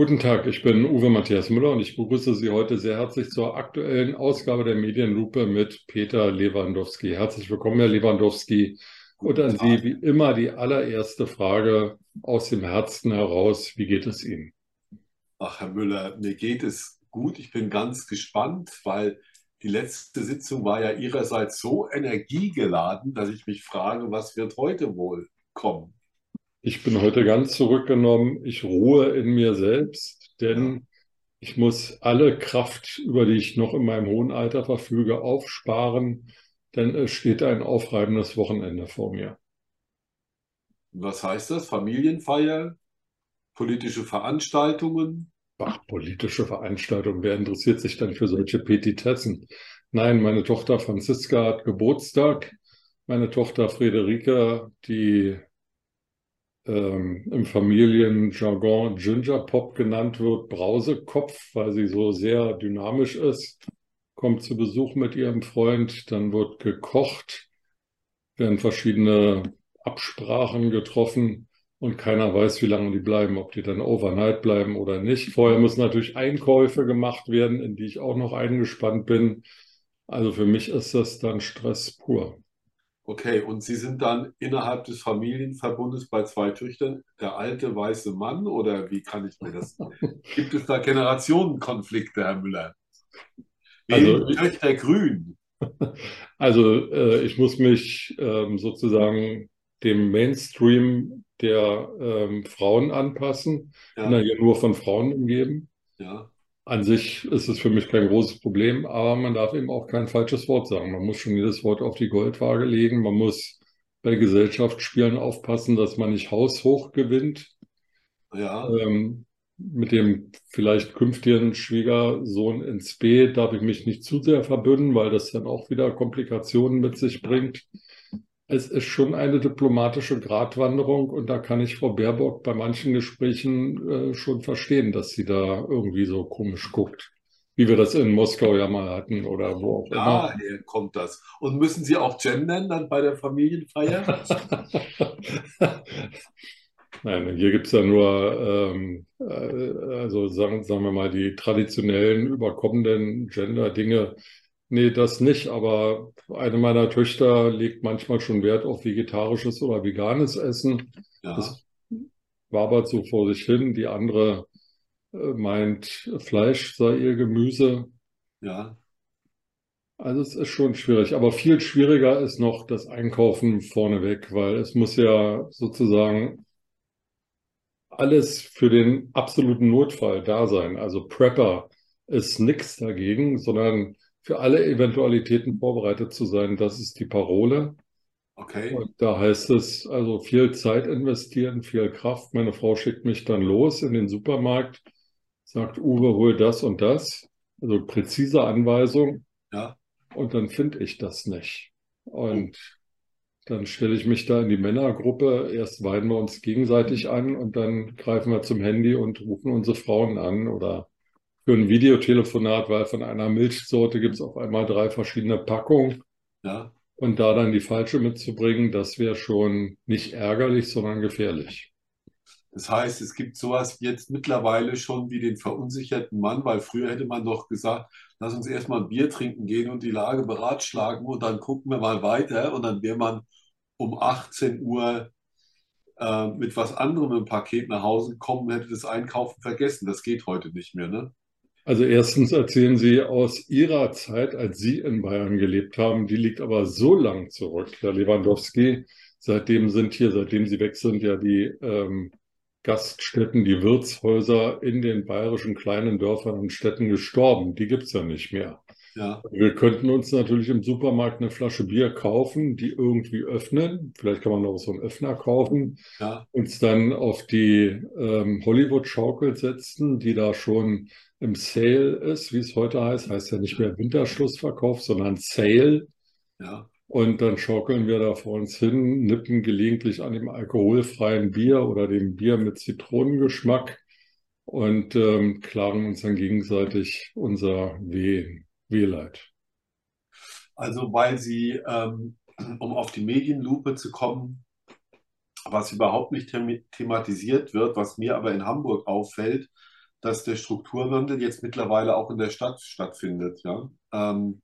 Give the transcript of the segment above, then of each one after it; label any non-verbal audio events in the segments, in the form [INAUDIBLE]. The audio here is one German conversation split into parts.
Guten Tag, ich bin Uwe Matthias Müller und ich begrüße Sie heute sehr herzlich zur aktuellen Ausgabe der Medienlupe mit Peter Lewandowski. Herzlich willkommen, Herr Lewandowski. Und an Sie wie immer die allererste Frage aus dem Herzen heraus. Wie geht es Ihnen? Ach, Herr Müller, mir geht es gut. Ich bin ganz gespannt, weil die letzte Sitzung war ja Ihrerseits so energiegeladen, dass ich mich frage, was wird heute wohl kommen? Ich bin heute ganz zurückgenommen. Ich ruhe in mir selbst, denn ich muss alle Kraft, über die ich noch in meinem hohen Alter verfüge, aufsparen, denn es steht ein aufreibendes Wochenende vor mir. Was heißt das? Familienfeier? Politische Veranstaltungen? Ach, politische Veranstaltungen. Wer interessiert sich dann für solche Petitessen? Nein, meine Tochter Franziska hat Geburtstag. Meine Tochter Friederike, die ähm, im Familienjargon Ginger Pop genannt wird, Brausekopf, weil sie so sehr dynamisch ist, kommt zu Besuch mit ihrem Freund, dann wird gekocht, werden verschiedene Absprachen getroffen und keiner weiß, wie lange die bleiben, ob die dann overnight bleiben oder nicht. Vorher müssen natürlich Einkäufe gemacht werden, in die ich auch noch eingespannt bin. Also für mich ist das dann Stress pur. Okay, und Sie sind dann innerhalb des Familienverbundes bei zwei Töchtern der alte weiße Mann oder wie kann ich mir das? [LAUGHS] Gibt es da Generationenkonflikte, Herr Müller? Also, Töchter grün. [LAUGHS] Also äh, ich muss mich ähm, sozusagen dem Mainstream der ähm, Frauen anpassen. Ja. Bin ja hier nur von Frauen umgeben. Ja. An sich ist es für mich kein großes Problem, aber man darf eben auch kein falsches Wort sagen. Man muss schon jedes Wort auf die Goldwaage legen. Man muss bei Gesellschaftsspielen aufpassen, dass man nicht haushoch gewinnt. Ja. Ähm, mit dem vielleicht künftigen Schwiegersohn ins B darf ich mich nicht zu sehr verbünden, weil das dann auch wieder Komplikationen mit sich bringt es ist schon eine diplomatische Gratwanderung und da kann ich Frau Baerbock bei manchen Gesprächen äh, schon verstehen, dass sie da irgendwie so komisch guckt, wie wir das in Moskau ja mal hatten oder wo auch immer. Daher kommt das. Und müssen Sie auch gendern dann bei der Familienfeier? [LAUGHS] Nein, hier gibt es ja nur, ähm, äh, also sagen, sagen wir mal, die traditionellen überkommenen Gender-Dinge Nee, das nicht, aber eine meiner Töchter legt manchmal schon Wert auf vegetarisches oder veganes Essen. Ja. Das wabert so vor sich hin. Die andere äh, meint, Fleisch sei ihr Gemüse. Ja. Also es ist schon schwierig, aber viel schwieriger ist noch das Einkaufen vorneweg, weil es muss ja sozusagen alles für den absoluten Notfall da sein. Also Prepper ist nichts dagegen, sondern für alle Eventualitäten vorbereitet zu sein. Das ist die Parole. Okay. Und da heißt es also viel Zeit investieren, viel Kraft. Meine Frau schickt mich dann los in den Supermarkt, sagt, Uwe, hol das und das. Also präzise Anweisung. Ja. Und dann finde ich das nicht. Und dann stelle ich mich da in die Männergruppe. Erst weinen wir uns gegenseitig an und dann greifen wir zum Handy und rufen unsere Frauen an oder für ein Videotelefonat, weil von einer Milchsorte gibt es auf einmal drei verschiedene Packungen. Ja. Und da dann die falsche mitzubringen, das wäre schon nicht ärgerlich, sondern gefährlich. Das heißt, es gibt sowas jetzt mittlerweile schon wie den verunsicherten Mann, weil früher hätte man doch gesagt, lass uns erstmal ein Bier trinken gehen und die Lage beratschlagen und dann gucken wir mal weiter und dann wäre man um 18 Uhr äh, mit was anderem im Paket nach Hause gekommen und hätte das Einkaufen vergessen. Das geht heute nicht mehr, ne? Also erstens erzählen Sie aus Ihrer Zeit, als Sie in Bayern gelebt haben, die liegt aber so lang zurück, Herr Lewandowski. Seitdem sind hier, seitdem Sie weg sind, ja die ähm, Gaststätten, die Wirtshäuser in den bayerischen kleinen Dörfern und Städten gestorben. Die gibt es ja nicht mehr. Ja. Wir könnten uns natürlich im Supermarkt eine Flasche Bier kaufen, die irgendwie öffnen. Vielleicht kann man auch so einen Öffner kaufen. Ja. Uns dann auf die ähm, Hollywood-Schaukel setzen, die da schon im Sale ist, wie es heute heißt, heißt ja nicht mehr Winterschlussverkauf, sondern Sale. Ja. Und dann schaukeln wir da vor uns hin, nippen gelegentlich an dem alkoholfreien Bier oder dem Bier mit Zitronengeschmack und ähm, klagen uns dann gegenseitig unser Weh, Wehleid. Also weil Sie, ähm, um auf die Medienlupe zu kommen, was überhaupt nicht thematisiert wird, was mir aber in Hamburg auffällt, dass der Strukturwandel jetzt mittlerweile auch in der Stadt stattfindet. Ja? Ähm,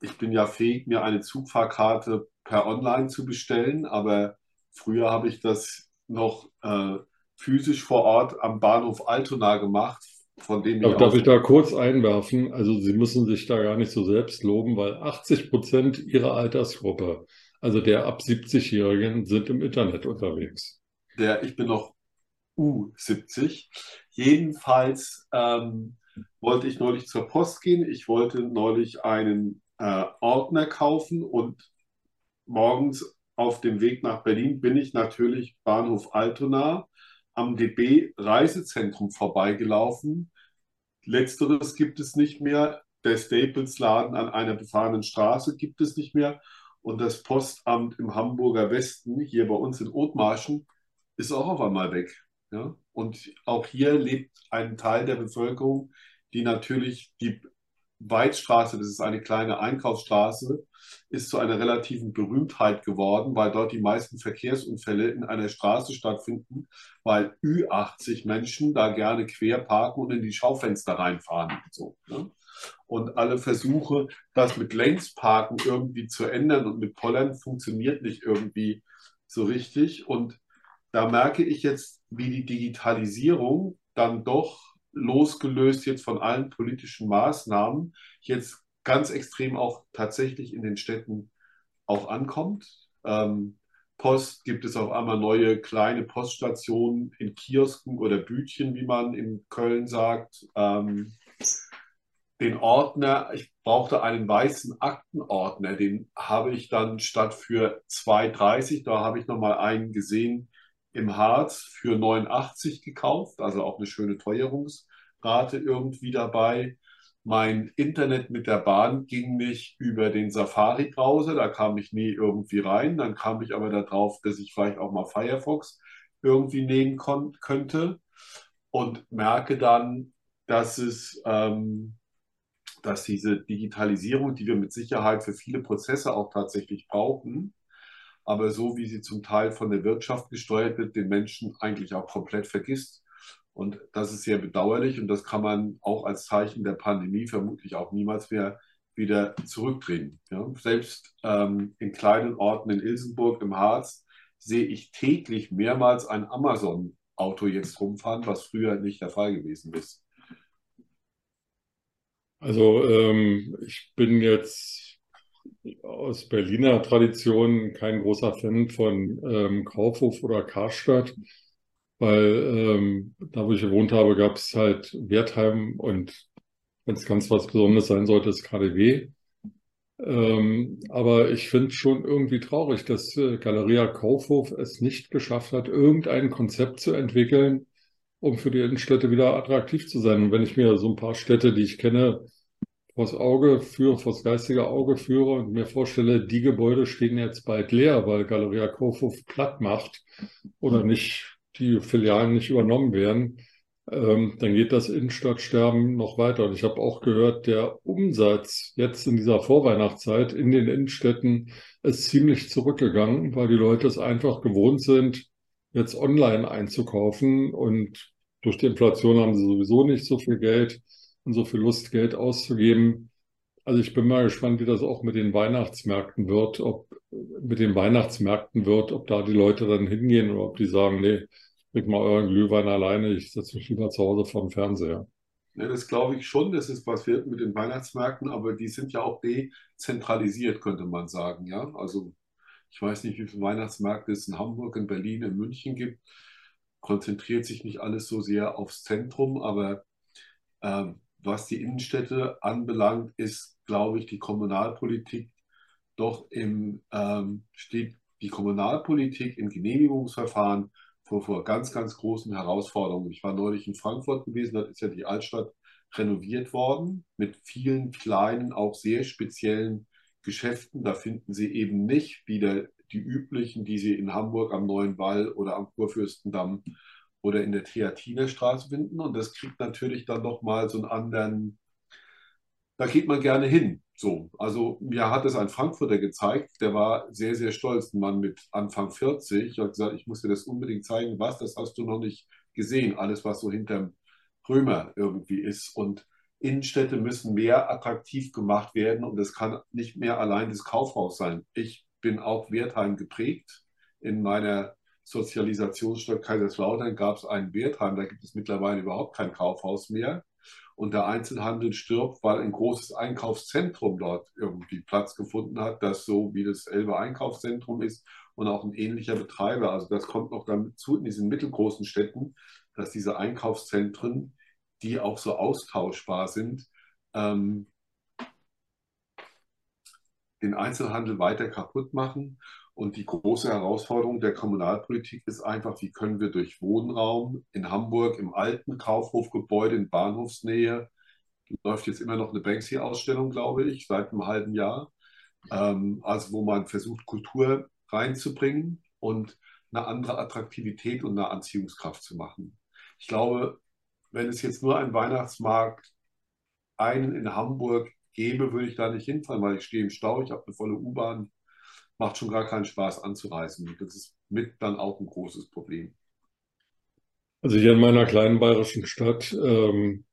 ich bin ja fähig, mir eine Zugfahrkarte per Online zu bestellen, aber früher habe ich das noch äh, physisch vor Ort am Bahnhof Altona gemacht, von dem ich. Darf ich da kurz einwerfen? Also Sie müssen sich da gar nicht so selbst loben, weil 80 Prozent Ihrer Altersgruppe, also der ab 70-Jährigen, sind im Internet unterwegs. Der, ich bin noch U70. Jedenfalls ähm, wollte ich neulich zur Post gehen. Ich wollte neulich einen äh, Ordner kaufen und morgens auf dem Weg nach Berlin bin ich natürlich Bahnhof Altona am DB Reisezentrum vorbeigelaufen. Letzteres gibt es nicht mehr. Der Staples Laden an einer befahrenen Straße gibt es nicht mehr. Und das Postamt im Hamburger Westen, hier bei uns in Othmarschen, ist auch auf einmal weg. Ja? Und auch hier lebt ein Teil der Bevölkerung, die natürlich die Weidstraße, das ist eine kleine Einkaufsstraße, ist zu einer relativen Berühmtheit geworden, weil dort die meisten Verkehrsunfälle in einer Straße stattfinden, weil Ü80 Menschen da gerne quer parken und in die Schaufenster reinfahren. Und, so, ne? und alle Versuche, das mit Längsparken irgendwie zu ändern und mit Pollern funktioniert nicht irgendwie so richtig. Und da merke ich jetzt, wie die Digitalisierung dann doch losgelöst jetzt von allen politischen Maßnahmen jetzt ganz extrem auch tatsächlich in den Städten auch ankommt. Ähm, Post gibt es auf einmal neue kleine Poststationen in Kiosken oder Bütchen, wie man in Köln sagt. Ähm, den Ordner, ich brauchte einen weißen Aktenordner, den habe ich dann statt für 2,30, da habe ich nochmal einen gesehen, im Harz für 89 gekauft, also auch eine schöne Teuerungsrate irgendwie dabei. Mein Internet mit der Bahn ging nicht über den Safari-Browser, da kam ich nie irgendwie rein. Dann kam ich aber darauf, dass ich vielleicht auch mal Firefox irgendwie nehmen könnte und merke dann, dass es, ähm, dass diese Digitalisierung, die wir mit Sicherheit für viele Prozesse auch tatsächlich brauchen, aber so wie sie zum Teil von der Wirtschaft gesteuert wird, den Menschen eigentlich auch komplett vergisst. Und das ist sehr bedauerlich und das kann man auch als Zeichen der Pandemie vermutlich auch niemals mehr wieder zurückdrehen. Ja, selbst ähm, in kleinen Orten in Ilsenburg im Harz sehe ich täglich mehrmals ein Amazon-Auto jetzt rumfahren, was früher nicht der Fall gewesen ist. Also ähm, ich bin jetzt aus Berliner Tradition kein großer Fan von ähm, Kaufhof oder Karstadt, weil ähm, da, wo ich gewohnt habe, gab es halt Wertheim und wenn es ganz was Besonderes sein sollte, ist KDW. Ähm, aber ich finde es schon irgendwie traurig, dass äh, Galeria Kaufhof es nicht geschafft hat, irgendein Konzept zu entwickeln, um für die Innenstädte wieder attraktiv zu sein. Und wenn ich mir so ein paar Städte, die ich kenne, vors Auge führe, vors geistige Auge führe und mir vorstelle, die Gebäude stehen jetzt bald leer, weil Galeria Kaufhof platt macht oder nicht, die Filialen nicht übernommen werden, ähm, dann geht das Innenstadtsterben noch weiter. Und ich habe auch gehört, der Umsatz jetzt in dieser Vorweihnachtszeit in den Innenstädten ist ziemlich zurückgegangen, weil die Leute es einfach gewohnt sind, jetzt online einzukaufen. Und durch die Inflation haben sie sowieso nicht so viel Geld und so viel Lust, Geld auszugeben. Also ich bin mal gespannt, wie das auch mit den Weihnachtsmärkten wird, ob mit den Weihnachtsmärkten wird, ob da die Leute dann hingehen oder ob die sagen, nee, krieg mal euren Glühwein alleine, ich setze mich lieber zu Hause vor dem Fernseher. Ja, das glaube ich schon, dass es was wird mit den Weihnachtsmärkten, aber die sind ja auch dezentralisiert, könnte man sagen. Ja, also ich weiß nicht, wie viele Weihnachtsmärkte es in Hamburg, in Berlin, in München gibt. Konzentriert sich nicht alles so sehr aufs Zentrum, aber ähm, was die Innenstädte anbelangt, ist, glaube ich, die Kommunalpolitik doch im, ähm, steht die Kommunalpolitik im Genehmigungsverfahren vor, vor ganz, ganz großen Herausforderungen. Ich war neulich in Frankfurt gewesen, da ist ja die Altstadt renoviert worden mit vielen kleinen, auch sehr speziellen Geschäften. Da finden Sie eben nicht wieder die üblichen, die Sie in Hamburg am Neuen Wall oder am Kurfürstendamm oder in der Theatinerstraße finden. Und das kriegt natürlich dann nochmal so einen anderen, da geht man gerne hin. So, also mir hat es ein Frankfurter gezeigt, der war sehr, sehr stolz, ein Mann mit Anfang 40. Er hat gesagt, ich muss dir das unbedingt zeigen, was, das hast du noch nicht gesehen, alles, was so hinterm Römer irgendwie ist. Und Innenstädte müssen mehr attraktiv gemacht werden und es kann nicht mehr allein das Kaufhaus sein. Ich bin auch Wertheim geprägt. In meiner Sozialisationsstadt Kaiserslautern gab es einen Wertheim, da gibt es mittlerweile überhaupt kein Kaufhaus mehr. Und der Einzelhandel stirbt, weil ein großes Einkaufszentrum dort irgendwie Platz gefunden hat, das so wie das Elbe Einkaufszentrum ist und auch ein ähnlicher Betreiber. Also das kommt noch dazu in diesen mittelgroßen Städten, dass diese Einkaufszentren die auch so austauschbar sind, ähm, den Einzelhandel weiter kaputt machen. Und die große Herausforderung der Kommunalpolitik ist einfach, wie können wir durch Wohnraum in Hamburg im alten Kaufhofgebäude in Bahnhofsnähe, läuft jetzt immer noch eine Banksy-Ausstellung, glaube ich, seit einem halben Jahr, ähm, also wo man versucht, Kultur reinzubringen und eine andere Attraktivität und eine Anziehungskraft zu machen. Ich glaube, wenn es jetzt nur einen Weihnachtsmarkt, einen in Hamburg gäbe, würde ich da nicht hinfahren, weil ich stehe im Stau, ich habe eine volle U-Bahn, macht schon gar keinen Spaß anzureisen. Das ist mit dann auch ein großes Problem. Also hier in meiner kleinen bayerischen Stadt ähm,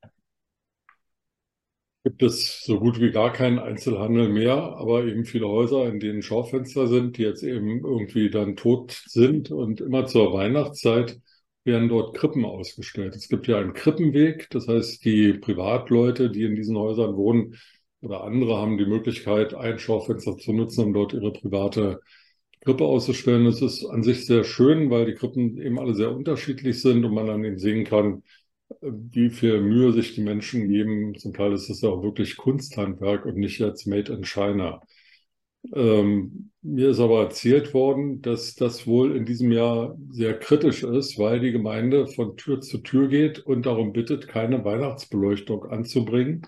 gibt es so gut wie gar keinen Einzelhandel mehr, aber eben viele Häuser, in denen Schaufenster sind, die jetzt eben irgendwie dann tot sind und immer zur Weihnachtszeit werden dort Krippen ausgestellt. Es gibt ja einen Krippenweg, das heißt, die Privatleute, die in diesen Häusern wohnen oder andere haben die Möglichkeit, ein Schaufenster zu nutzen, um dort ihre private Krippe auszustellen. Das ist an sich sehr schön, weil die Krippen eben alle sehr unterschiedlich sind und man dann eben sehen kann, wie viel Mühe sich die Menschen geben. Zum Teil ist es ja auch wirklich Kunsthandwerk und nicht jetzt Made in China. Ähm, mir ist aber erzählt worden, dass das wohl in diesem Jahr sehr kritisch ist, weil die Gemeinde von Tür zu Tür geht und darum bittet, keine Weihnachtsbeleuchtung anzubringen.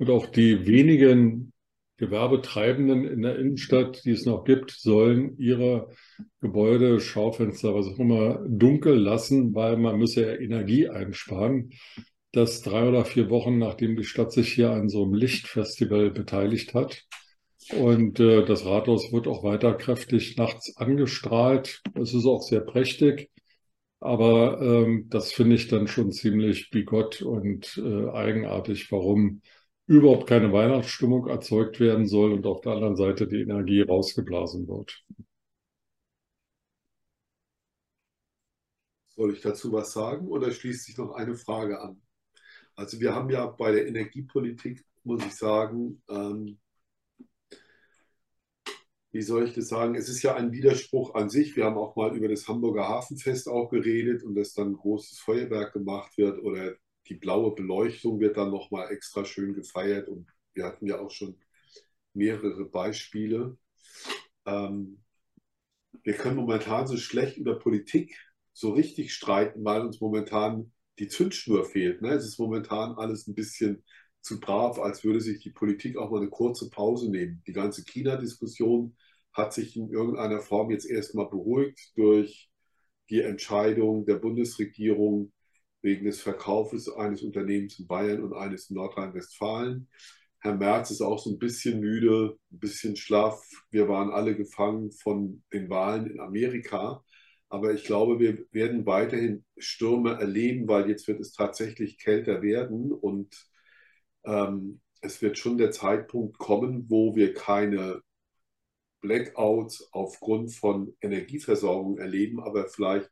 Und auch die wenigen Gewerbetreibenden in der Innenstadt, die es noch gibt, sollen ihre Gebäude, Schaufenster, was auch immer, dunkel lassen, weil man müsse ja Energie einsparen. Das drei oder vier Wochen, nachdem die Stadt sich hier an so einem Lichtfestival beteiligt hat, und äh, das Rathaus wird auch weiter kräftig nachts angestrahlt. Es ist auch sehr prächtig. Aber ähm, das finde ich dann schon ziemlich bigott und äh, eigenartig, warum überhaupt keine Weihnachtsstimmung erzeugt werden soll und auf der anderen Seite die Energie rausgeblasen wird. Soll ich dazu was sagen oder schließt sich noch eine Frage an? Also wir haben ja bei der Energiepolitik, muss ich sagen, ähm, wie soll ich das sagen, es ist ja ein Widerspruch an sich. Wir haben auch mal über das Hamburger Hafenfest auch geredet und dass dann ein großes Feuerwerk gemacht wird oder die blaue Beleuchtung wird dann nochmal extra schön gefeiert und wir hatten ja auch schon mehrere Beispiele. Ähm, wir können momentan so schlecht über Politik so richtig streiten, weil uns momentan die Zündschnur fehlt. Ne? Es ist momentan alles ein bisschen zu brav, als würde sich die Politik auch mal eine kurze Pause nehmen. Die ganze China-Diskussion hat sich in irgendeiner Form jetzt erstmal beruhigt durch die Entscheidung der Bundesregierung wegen des Verkaufes eines Unternehmens in Bayern und eines in Nordrhein-Westfalen. Herr Merz ist auch so ein bisschen müde, ein bisschen schlaff. Wir waren alle gefangen von den Wahlen in Amerika. Aber ich glaube, wir werden weiterhin Stürme erleben, weil jetzt wird es tatsächlich kälter werden und ähm, es wird schon der Zeitpunkt kommen, wo wir keine Blackouts aufgrund von Energieversorgung erleben, aber vielleicht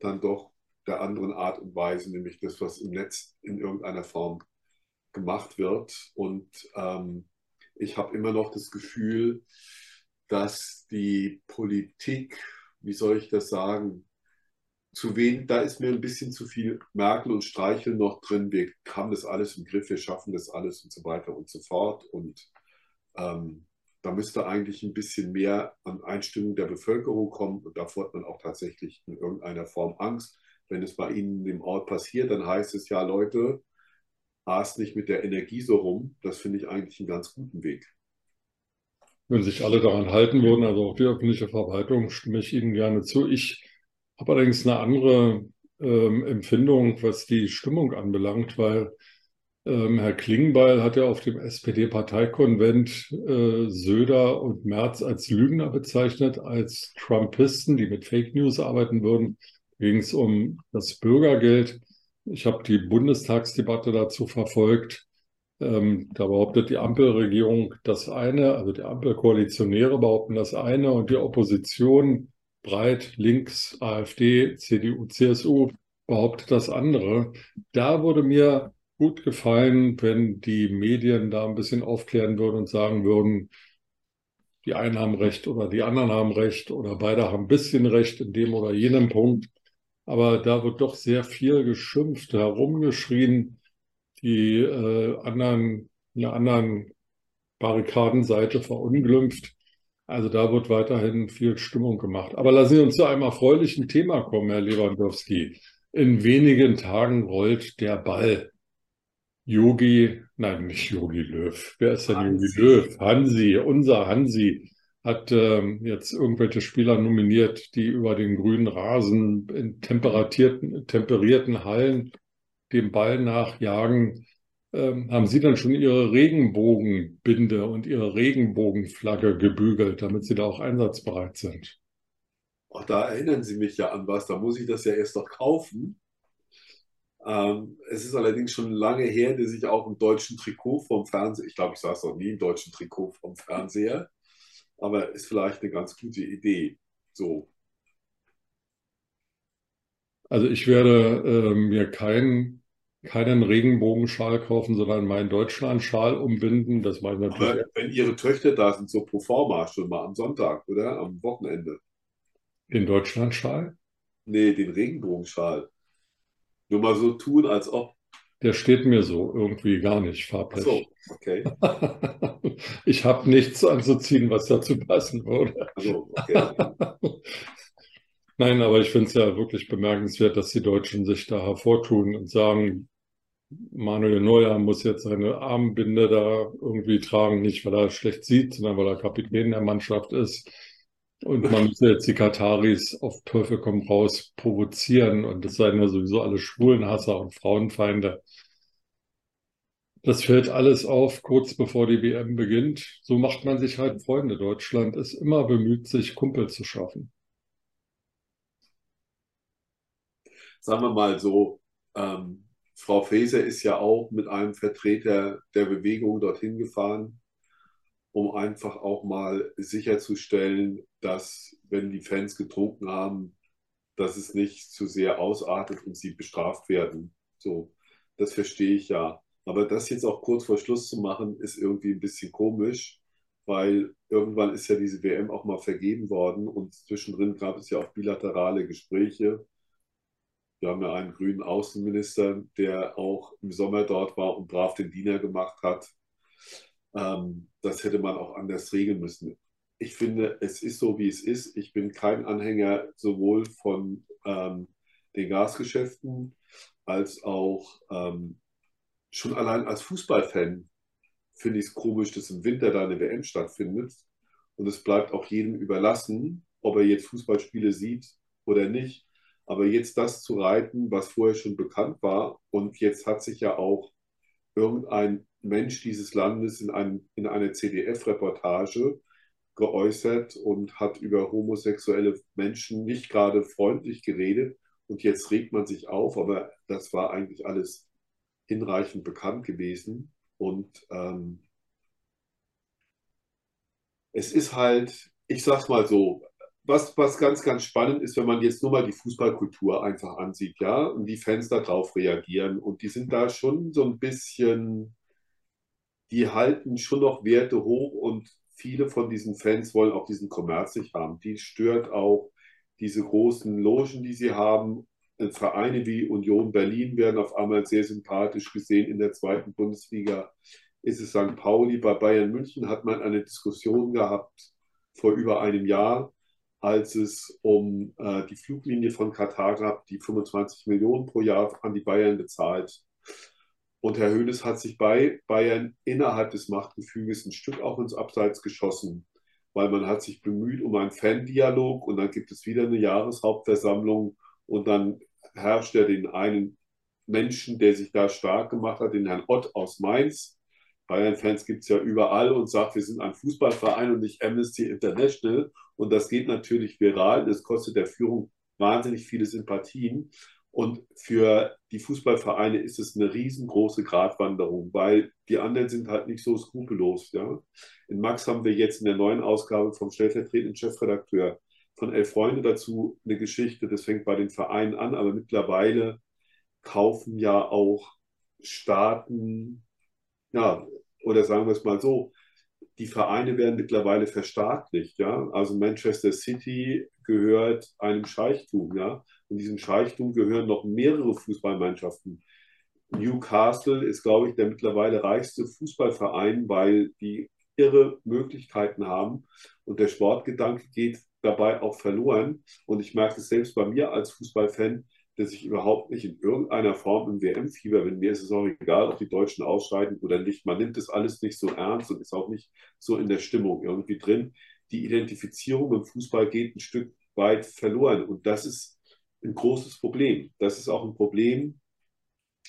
dann doch der anderen Art und Weise, nämlich das, was im Netz in irgendeiner Form gemacht wird. Und ähm, ich habe immer noch das Gefühl, dass die Politik, wie soll ich das sagen, zu wenig, da ist mir ein bisschen zu viel Merkel und Streichel noch drin. Wir haben das alles im Griff, wir schaffen das alles und so weiter und so fort. Und ähm, da müsste eigentlich ein bisschen mehr an Einstimmung der Bevölkerung kommen. Und davor hat man auch tatsächlich in irgendeiner Form Angst. Wenn es bei Ihnen im Ort passiert, dann heißt es ja, Leute, aß nicht mit der Energie so rum. Das finde ich eigentlich einen ganz guten Weg. Wenn sich alle daran halten würden, also auch die öffentliche Verwaltung, stimme ich Ihnen gerne zu. Ich habe allerdings eine andere ähm, Empfindung, was die Stimmung anbelangt, weil ähm, Herr Klingbeil hat ja auf dem SPD-Parteikonvent äh, Söder und Merz als Lügner bezeichnet, als Trumpisten, die mit Fake News arbeiten würden. Ging es um das Bürgergeld. ich habe die Bundestagsdebatte dazu verfolgt. Ähm, da behauptet die Ampelregierung das eine, also die Ampelkoalitionäre behaupten das eine und die Opposition breit links, AfD, CDU, CSU behauptet das andere. Da würde mir gut gefallen, wenn die Medien da ein bisschen aufklären würden und sagen würden, die einen haben recht oder die anderen haben recht oder beide haben ein bisschen recht in dem oder jenem Punkt. Aber da wird doch sehr viel geschimpft, herumgeschrien, die äh, anderen, eine anderen Barrikadenseite verunglimpft. Also da wird weiterhin viel Stimmung gemacht. Aber lassen Sie uns zu einem erfreulichen Thema kommen, Herr Lewandowski. In wenigen Tagen rollt der Ball. Yogi, nein, nicht Yogi Löw. Wer ist denn Yogi Löw? Hansi, unser Hansi hat ähm, jetzt irgendwelche Spieler nominiert, die über den grünen Rasen in temperierten, temperierten Hallen dem Ball nachjagen. Ähm, haben Sie dann schon Ihre Regenbogenbinde und Ihre Regenbogenflagge gebügelt, damit Sie da auch einsatzbereit sind? Auch da erinnern Sie mich ja an was, da muss ich das ja erst noch kaufen. Ähm, es ist allerdings schon lange her, dass ich auch im deutschen Trikot vom Fernseher, ich glaube, ich saß noch nie im deutschen Trikot vom Fernseher, aber ist vielleicht eine ganz gute Idee. So. Also ich werde äh, mir keinen keinen Regenbogenschal kaufen, sondern meinen Deutschlandschal umbinden. Das mache ich natürlich. Aber wenn Ihre Töchter da sind, so pro forma schon mal am Sonntag, oder? Am Wochenende. Den Deutschlandschal? Nee, den Regenbogenschal. Nur mal so tun, als ob. Der steht mir so irgendwie gar nicht farblich. So, okay. [LAUGHS] ich habe nichts anzuziehen, was dazu passen würde. Also, okay. [LAUGHS] Nein, aber ich finde es ja wirklich bemerkenswert, dass die Deutschen sich da hervortun und sagen, Manuel Neuer muss jetzt seine Armbinde da irgendwie tragen, nicht weil er schlecht sieht, sondern weil er Kapitän der Mannschaft ist. Und man muss jetzt die Kataris auf Teufel komm raus provozieren und das seien ja sowieso alle Schwulenhasser und Frauenfeinde. Das fällt alles auf kurz bevor die WM beginnt. So macht man sich halt Freunde. Deutschland ist immer bemüht, sich Kumpel zu schaffen. Sagen wir mal so, ähm, Frau Faeser ist ja auch mit einem Vertreter der Bewegung dorthin gefahren um einfach auch mal sicherzustellen, dass wenn die Fans getrunken haben, dass es nicht zu sehr ausartet und sie bestraft werden. So, das verstehe ich ja. Aber das jetzt auch kurz vor Schluss zu machen, ist irgendwie ein bisschen komisch, weil irgendwann ist ja diese WM auch mal vergeben worden und zwischendrin gab es ja auch bilaterale Gespräche. Wir haben ja einen grünen Außenminister, der auch im Sommer dort war und brav den Diener gemacht hat. Ähm, das hätte man auch anders regeln müssen. Ich finde, es ist so, wie es ist. Ich bin kein Anhänger sowohl von ähm, den Gasgeschäften als auch ähm, schon allein als Fußballfan finde ich es komisch, dass im Winter da eine WM stattfindet. Und es bleibt auch jedem überlassen, ob er jetzt Fußballspiele sieht oder nicht. Aber jetzt das zu reiten, was vorher schon bekannt war, und jetzt hat sich ja auch irgendein Mensch dieses Landes in, ein, in einer CDF-Reportage geäußert und hat über homosexuelle Menschen nicht gerade freundlich geredet. Und jetzt regt man sich auf, aber das war eigentlich alles hinreichend bekannt gewesen. Und ähm, es ist halt, ich sag's mal so, was, was ganz, ganz spannend ist, wenn man jetzt nur mal die Fußballkultur einfach ansieht, ja, und die Fans darauf reagieren. Und die sind da schon so ein bisschen die halten schon noch Werte hoch und viele von diesen Fans wollen auch diesen Kommerz nicht haben. Die stört auch diese großen Logen, die sie haben. Vereine wie Union Berlin werden auf einmal sehr sympathisch gesehen in der zweiten Bundesliga. Ist es St. Pauli? Bei Bayern München hat man eine Diskussion gehabt vor über einem Jahr, als es um äh, die Fluglinie von Katar gab, die 25 Millionen pro Jahr an die Bayern bezahlt. Und Herr Höhnes hat sich bei Bayern innerhalb des Machtgefüges ein Stück auch ins Abseits geschossen, weil man hat sich bemüht um einen Fan-Dialog und dann gibt es wieder eine Jahreshauptversammlung und dann herrscht er den einen Menschen, der sich da stark gemacht hat, den Herrn Ott aus Mainz. Bayern-Fans gibt es ja überall und sagt, wir sind ein Fußballverein und nicht Amnesty International. Und das geht natürlich viral. Das kostet der Führung wahnsinnig viele Sympathien. Und für die Fußballvereine ist es eine riesengroße Gratwanderung, weil die anderen sind halt nicht so skrupellos. Ja? In Max haben wir jetzt in der neuen Ausgabe vom stellvertretenden Chefredakteur von Elf Freunde dazu eine Geschichte. Das fängt bei den Vereinen an, aber mittlerweile kaufen ja auch Staaten, ja, oder sagen wir es mal so, die Vereine werden mittlerweile verstaatlicht, ja. Also Manchester City gehört einem Scheichtum, ja. Und diesem Scheichtum gehören noch mehrere Fußballmannschaften. Newcastle ist, glaube ich, der mittlerweile reichste Fußballverein, weil die irre Möglichkeiten haben. Und der Sportgedanke geht dabei auch verloren. Und ich merke es selbst bei mir als Fußballfan, dass ich überhaupt nicht in irgendeiner Form im WM-Fieber bin. Mir ist es auch egal, ob die Deutschen ausscheiden oder nicht. Man nimmt das alles nicht so ernst und ist auch nicht so in der Stimmung irgendwie drin. Die Identifizierung im Fußball geht ein Stück weit verloren und das ist ein großes Problem. Das ist auch ein Problem,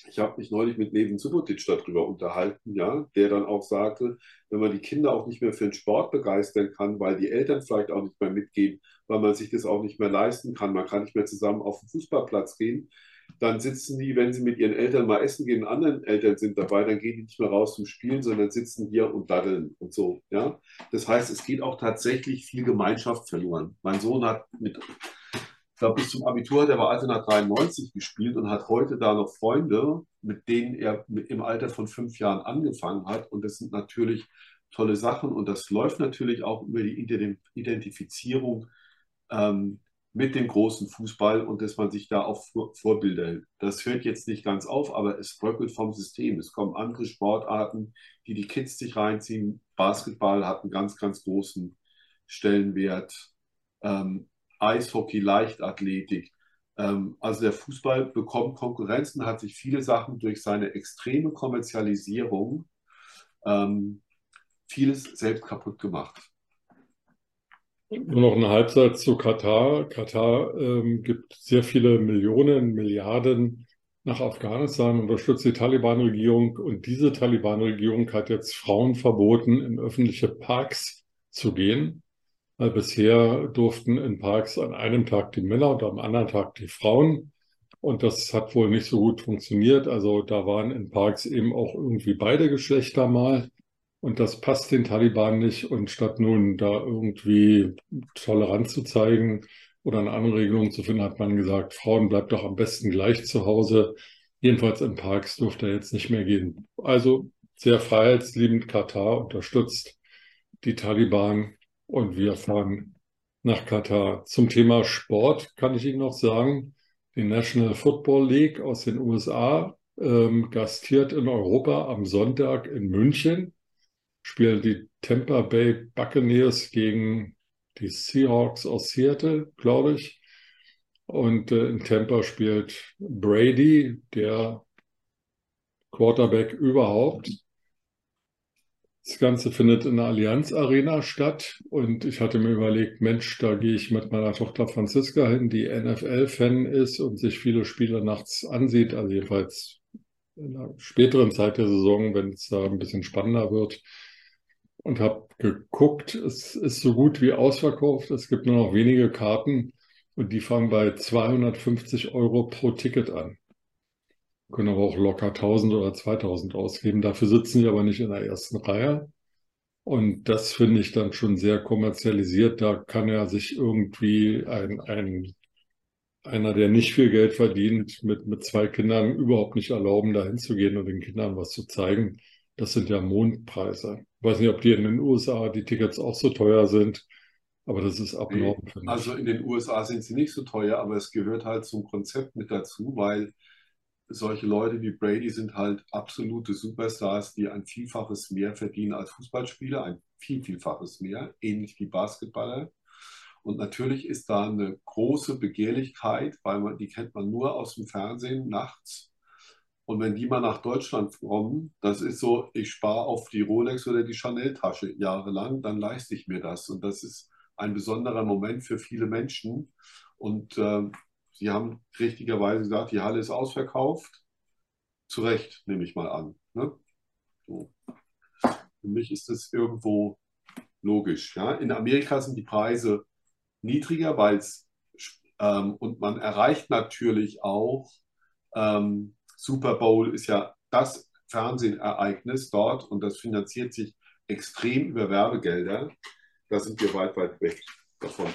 ich habe mich neulich mit Levin Subotic darüber unterhalten, ja, der dann auch sagte, wenn man die Kinder auch nicht mehr für den Sport begeistern kann, weil die Eltern vielleicht auch nicht mehr mitgehen, weil man sich das auch nicht mehr leisten kann, man kann nicht mehr zusammen auf den Fußballplatz gehen, dann sitzen die, wenn sie mit ihren Eltern mal essen gehen, anderen Eltern sind dabei, dann gehen die nicht mehr raus zum Spielen, sondern sitzen hier und daddeln und so. Ja? Das heißt, es geht auch tatsächlich viel Gemeinschaft verloren. Mein Sohn hat mit ich glaube, bis zum Abitur hat er bei Altena 93 gespielt und hat heute da noch Freunde, mit denen er im Alter von fünf Jahren angefangen hat. Und das sind natürlich tolle Sachen und das läuft natürlich auch über die Identifizierung ähm, mit dem großen Fußball und dass man sich da auch Vorbilder hält. Das hört jetzt nicht ganz auf, aber es bröckelt vom System. Es kommen andere Sportarten, die die Kids sich reinziehen. Basketball hat einen ganz, ganz großen Stellenwert. Ähm, Eishockey, Leichtathletik. Ähm, also der Fußball bekommt Konkurrenzen, hat sich viele Sachen durch seine extreme Kommerzialisierung ähm, vieles selbst kaputt gemacht. Nur noch ein Halbsatz zu Katar. Katar ähm, gibt sehr viele Millionen, Milliarden nach Afghanistan, unterstützt die Taliban-Regierung und diese Taliban-Regierung hat jetzt Frauen verboten, in öffentliche Parks zu gehen. Weil bisher durften in Parks an einem Tag die Männer und am anderen Tag die Frauen. Und das hat wohl nicht so gut funktioniert. Also da waren in Parks eben auch irgendwie beide Geschlechter mal. Und das passt den Taliban nicht. Und statt nun da irgendwie Toleranz zu zeigen oder eine andere Regelung zu finden, hat man gesagt, Frauen bleibt doch am besten gleich zu Hause. Jedenfalls in Parks durfte er jetzt nicht mehr gehen. Also sehr freiheitsliebend Katar unterstützt die Taliban und wir fahren nach Katar. Zum Thema Sport kann ich Ihnen noch sagen, die National Football League aus den USA ähm, gastiert in Europa am Sonntag in München, spielen die Tampa Bay Buccaneers gegen die Seahawks aus Seattle, glaube ich. Und äh, in Tampa spielt Brady, der Quarterback überhaupt. Das Ganze findet in der Allianz Arena statt. Und ich hatte mir überlegt, Mensch, da gehe ich mit meiner Tochter Franziska hin, die NFL-Fan ist und sich viele Spiele nachts ansieht, also jedenfalls in einer späteren Zeit der Saison, wenn es da ein bisschen spannender wird. Und habe geguckt, es ist so gut wie ausverkauft, es gibt nur noch wenige Karten. Und die fangen bei 250 Euro pro Ticket an können aber auch locker 1000 oder 2000 ausgeben. Dafür sitzen sie aber nicht in der ersten Reihe. Und das finde ich dann schon sehr kommerzialisiert. Da kann er sich irgendwie ein, ein, einer, der nicht viel Geld verdient, mit, mit zwei Kindern überhaupt nicht erlauben, da hinzugehen und den Kindern was zu zeigen. Das sind ja Mondpreise. Ich weiß nicht, ob die in den USA die Tickets auch so teuer sind, aber das ist abnorm. Nee, also in den USA sind sie nicht so teuer, aber es gehört halt zum Konzept mit dazu, weil solche Leute wie Brady sind halt absolute Superstars, die ein Vielfaches mehr verdienen als Fußballspieler, ein viel, Vielfaches mehr, ähnlich wie Basketballer. Und natürlich ist da eine große Begehrlichkeit, weil man, die kennt man nur aus dem Fernsehen nachts. Und wenn die mal nach Deutschland kommen, das ist so, ich spare auf die Rolex oder die Chanel-Tasche jahrelang, dann leiste ich mir das. Und das ist ein besonderer Moment für viele Menschen. Und äh, Sie haben richtigerweise gesagt, die Halle ist ausverkauft. Zu Recht, nehme ich mal an. Ne? So. Für mich ist das irgendwo logisch. Ja? In Amerika sind die Preise niedriger, weil es Ähm, und man erreicht natürlich auch, ähm, Super Bowl ist ja das Fernsehereignis dort und das finanziert sich extrem über Werbegelder. Da sind wir weit, weit weg davon.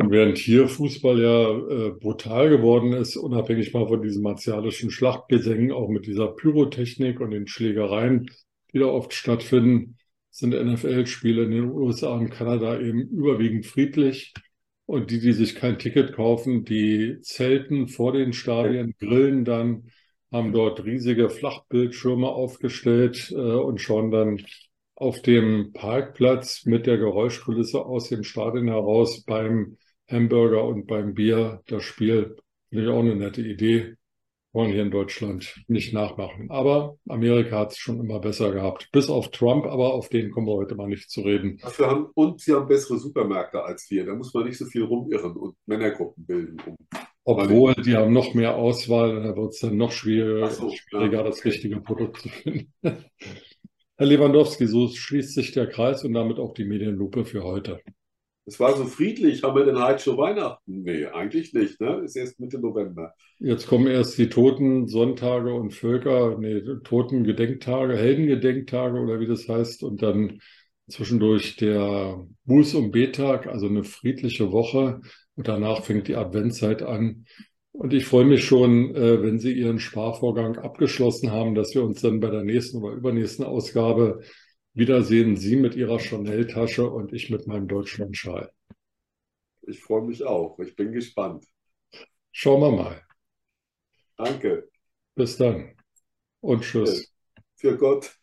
Und während hier Fußball ja äh, brutal geworden ist, unabhängig mal von diesen martialischen Schlachtgesängen, auch mit dieser Pyrotechnik und den Schlägereien, die da oft stattfinden, sind NFL-Spiele in den USA und Kanada eben überwiegend friedlich. Und die, die sich kein Ticket kaufen, die zelten vor den Stadien, grillen dann, haben dort riesige Flachbildschirme aufgestellt äh, und schauen dann auf dem Parkplatz mit der Geräuschkulisse aus dem Stadion heraus beim Hamburger und beim Bier das Spiel. Finde ich auch eine nette Idee wollen hier in Deutschland nicht nachmachen. Aber Amerika hat es schon immer besser gehabt. Bis auf Trump, aber auf den kommen wir heute mal nicht zu reden. Dafür haben, und sie haben bessere Supermärkte als wir. Da muss man nicht so viel rumirren und Männergruppen bilden. Um Obwohl, die haben noch mehr Auswahl, da wird es dann noch schwieriger, so, schwieriger ja. das richtige Produkt zu finden. [LAUGHS] Herr Lewandowski, so schließt sich der Kreis und damit auch die Medienlupe für heute. Es war so friedlich. Haben wir denn heute schon Weihnachten? Nee, eigentlich nicht. Ne? Ist erst Mitte November. Jetzt kommen erst die Toten Sonntage und Völker, nee, Totengedenktage, Heldengedenktage oder wie das heißt. Und dann zwischendurch der Buß- und Betag, also eine friedliche Woche. Und danach fängt die Adventszeit an. Und ich freue mich schon, äh, wenn Sie Ihren Sparvorgang abgeschlossen haben, dass wir uns dann bei der nächsten oder übernächsten Ausgabe Wiedersehen Sie mit Ihrer Chanel-Tasche und ich mit meinem Deutschlandschal. Ich freue mich auch. Ich bin gespannt. Schauen wir mal. Danke. Bis dann und tschüss. Für Gott.